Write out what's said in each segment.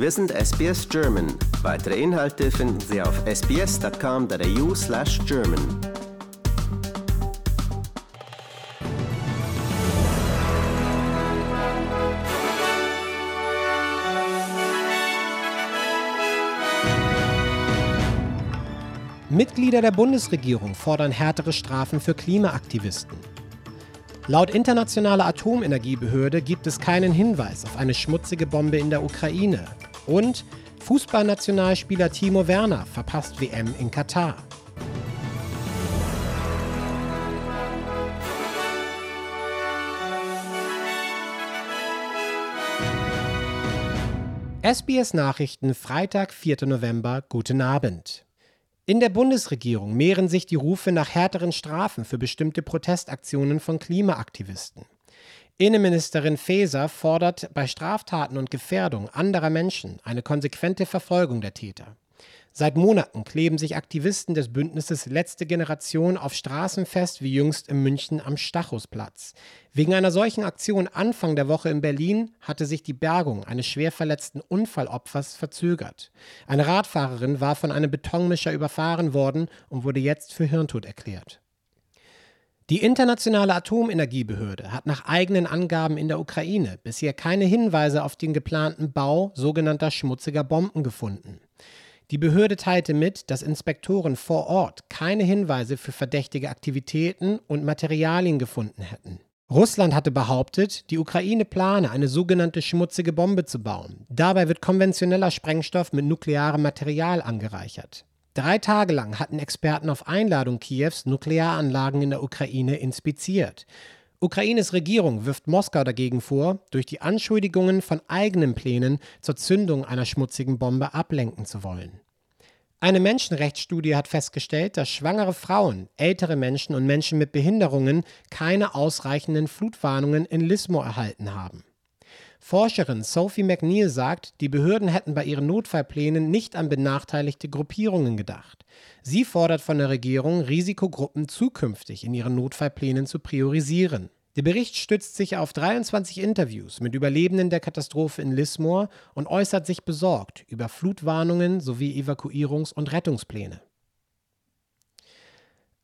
Wir sind SBS German. Weitere Inhalte finden Sie auf sbs.com.au/german. Mitglieder der Bundesregierung fordern härtere Strafen für Klimaaktivisten. Laut internationaler Atomenergiebehörde gibt es keinen Hinweis auf eine schmutzige Bombe in der Ukraine. Und Fußballnationalspieler Timo Werner verpasst WM in Katar. SBS Nachrichten Freitag, 4. November. Guten Abend. In der Bundesregierung mehren sich die Rufe nach härteren Strafen für bestimmte Protestaktionen von Klimaaktivisten. Innenministerin Faeser fordert bei Straftaten und Gefährdung anderer Menschen eine konsequente Verfolgung der Täter. Seit Monaten kleben sich Aktivisten des Bündnisses Letzte Generation auf Straßen fest, wie jüngst in München am Stachusplatz. Wegen einer solchen Aktion Anfang der Woche in Berlin hatte sich die Bergung eines schwer verletzten Unfallopfers verzögert. Eine Radfahrerin war von einem Betonmischer überfahren worden und wurde jetzt für Hirntod erklärt. Die Internationale Atomenergiebehörde hat nach eigenen Angaben in der Ukraine bisher keine Hinweise auf den geplanten Bau sogenannter schmutziger Bomben gefunden. Die Behörde teilte mit, dass Inspektoren vor Ort keine Hinweise für verdächtige Aktivitäten und Materialien gefunden hätten. Russland hatte behauptet, die Ukraine plane, eine sogenannte schmutzige Bombe zu bauen. Dabei wird konventioneller Sprengstoff mit nuklearem Material angereichert. Drei Tage lang hatten Experten auf Einladung Kiews Nuklearanlagen in der Ukraine inspiziert. Ukraines Regierung wirft Moskau dagegen vor, durch die Anschuldigungen von eigenen Plänen zur Zündung einer schmutzigen Bombe ablenken zu wollen. Eine Menschenrechtsstudie hat festgestellt, dass schwangere Frauen, ältere Menschen und Menschen mit Behinderungen keine ausreichenden Flutwarnungen in Lismo erhalten haben. Forscherin Sophie McNeil sagt, die Behörden hätten bei ihren Notfallplänen nicht an benachteiligte Gruppierungen gedacht. Sie fordert von der Regierung, Risikogruppen zukünftig in ihren Notfallplänen zu priorisieren. Der Bericht stützt sich auf 23 Interviews mit Überlebenden der Katastrophe in Lismore und äußert sich besorgt über Flutwarnungen sowie Evakuierungs- und Rettungspläne.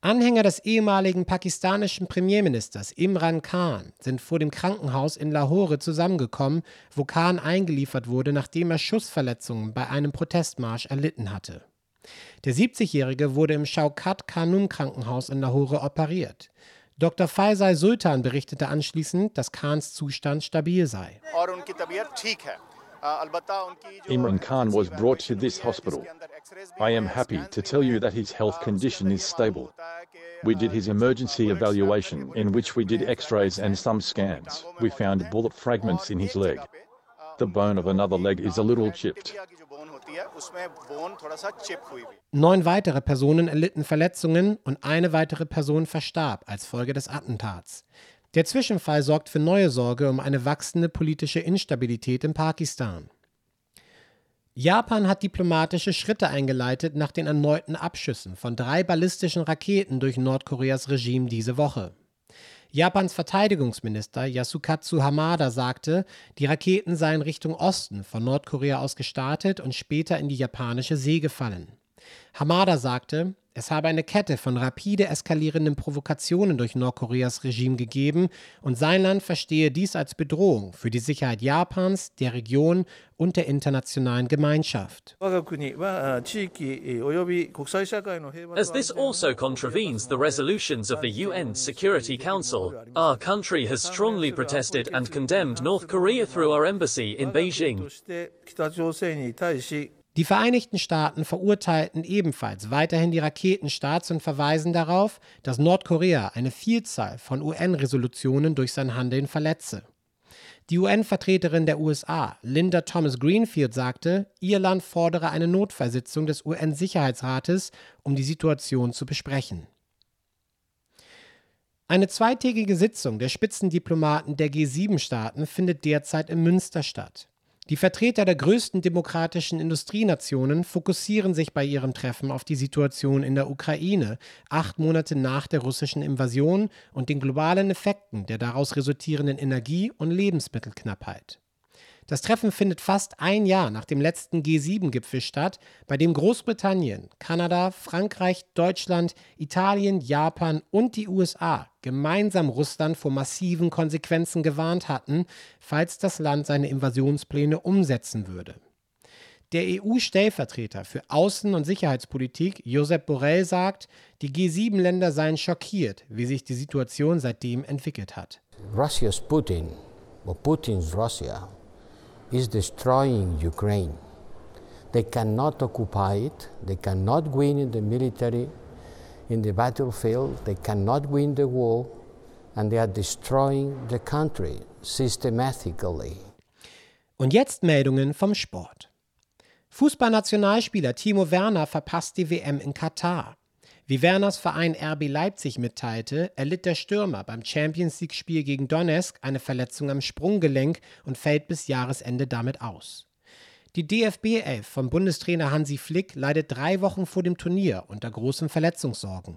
Anhänger des ehemaligen pakistanischen Premierministers Imran Khan sind vor dem Krankenhaus in Lahore zusammengekommen, wo Khan eingeliefert wurde, nachdem er Schussverletzungen bei einem Protestmarsch erlitten hatte. Der 70-Jährige wurde im Shaukat Khanum Krankenhaus in Lahore operiert. Dr. Faisal Sultan berichtete anschließend, dass Khans Zustand stabil sei. Imran Khan was brought to this hospital. I am happy to tell you that his health condition is stable. We did his emergency evaluation, in which we did x rays and some scans. We found bullet fragments in his leg. The bone of another leg is a little chipped. Neun weitere Personen erlitten Verletzungen und eine weitere Person verstarb als Folge des Attentats. Der Zwischenfall sorgt für neue Sorge um eine wachsende politische Instabilität in Pakistan. Japan hat diplomatische Schritte eingeleitet nach den erneuten Abschüssen von drei ballistischen Raketen durch Nordkoreas Regime diese Woche. Japans Verteidigungsminister Yasukatsu Hamada sagte, die Raketen seien Richtung Osten von Nordkorea aus gestartet und später in die japanische See gefallen. Hamada sagte, es habe eine Kette von rapide eskalierenden Provokationen durch Nordkoreas Regime gegeben und sein Land verstehe dies als Bedrohung für die Sicherheit Japans, der Region und der internationalen Gemeinschaft. As this also contravenes the resolutions of the UN Security Council, our country has strongly protested and condemned North Korea through our embassy in Beijing. Die Vereinigten Staaten verurteilten ebenfalls weiterhin die Raketenstarts und verweisen darauf, dass Nordkorea eine Vielzahl von UN-Resolutionen durch sein Handeln verletze. Die UN-Vertreterin der USA, Linda Thomas Greenfield, sagte, ihr Land fordere eine Notfallsitzung des UN-Sicherheitsrates, um die Situation zu besprechen. Eine zweitägige Sitzung der Spitzendiplomaten der G7-Staaten findet derzeit in Münster statt. Die Vertreter der größten demokratischen Industrienationen fokussieren sich bei ihrem Treffen auf die Situation in der Ukraine, acht Monate nach der russischen Invasion und den globalen Effekten der daraus resultierenden Energie- und Lebensmittelknappheit. Das Treffen findet fast ein Jahr nach dem letzten G7-Gipfel statt, bei dem Großbritannien, Kanada, Frankreich, Deutschland, Italien, Japan und die USA gemeinsam Russland vor massiven Konsequenzen gewarnt hatten, falls das Land seine Invasionspläne umsetzen würde. Der EU-Stellvertreter für Außen- und Sicherheitspolitik, Josep Borrell, sagt, die G7-Länder seien schockiert, wie sich die Situation seitdem entwickelt hat. Russia's Putin, or Putin's Russia, is destroying Ukraine. They cannot occupy it, they cannot win in the military, in the battlefield, they cannot win the war, and they are destroying the country systematically. Und jetzt Meldungen vom Sport. Fußballnationalspieler Timo Werner verpasst die WM in Katar. Wie Werners Verein RB Leipzig mitteilte, erlitt der Stürmer beim Champions League-Spiel gegen Donetsk eine Verletzung am Sprunggelenk und fällt bis Jahresende damit aus. Die DFB 11 von Bundestrainer Hansi Flick leidet drei Wochen vor dem Turnier unter großen Verletzungssorgen.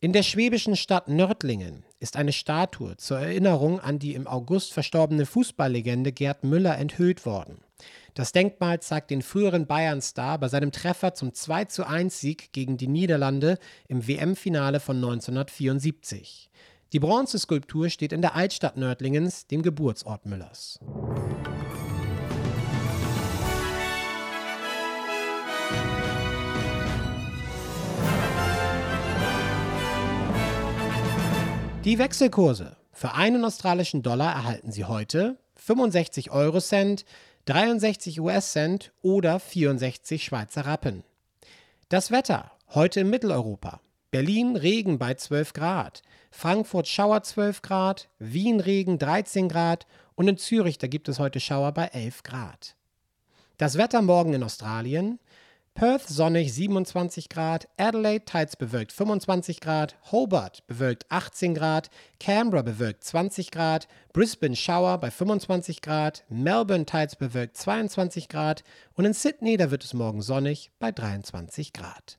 In der schwäbischen Stadt Nördlingen ist eine Statue zur Erinnerung an die im August verstorbene Fußballlegende Gerd Müller enthüllt worden. Das Denkmal zeigt den früheren Bayern-Star bei seinem Treffer zum 2:1-Sieg gegen die Niederlande im WM-Finale von 1974. Die Bronzeskulptur steht in der Altstadt Nördlingens, dem Geburtsort Müllers. Die Wechselkurse. Für einen australischen Dollar erhalten Sie heute 65 Euro Cent, 63 US-Cent oder 64 Schweizer Rappen. Das Wetter heute in Mitteleuropa. Berlin Regen bei 12 Grad, Frankfurt Schauer 12 Grad, Wien Regen 13 Grad und in Zürich, da gibt es heute Schauer bei 11 Grad. Das Wetter morgen in Australien. Perth sonnig 27 Grad, Adelaide teils bewölkt 25 Grad, Hobart bewölkt 18 Grad, Canberra bewölkt 20 Grad, Brisbane Schauer bei 25 Grad, Melbourne teils bewölkt 22 Grad und in Sydney, da wird es morgen sonnig bei 23 Grad.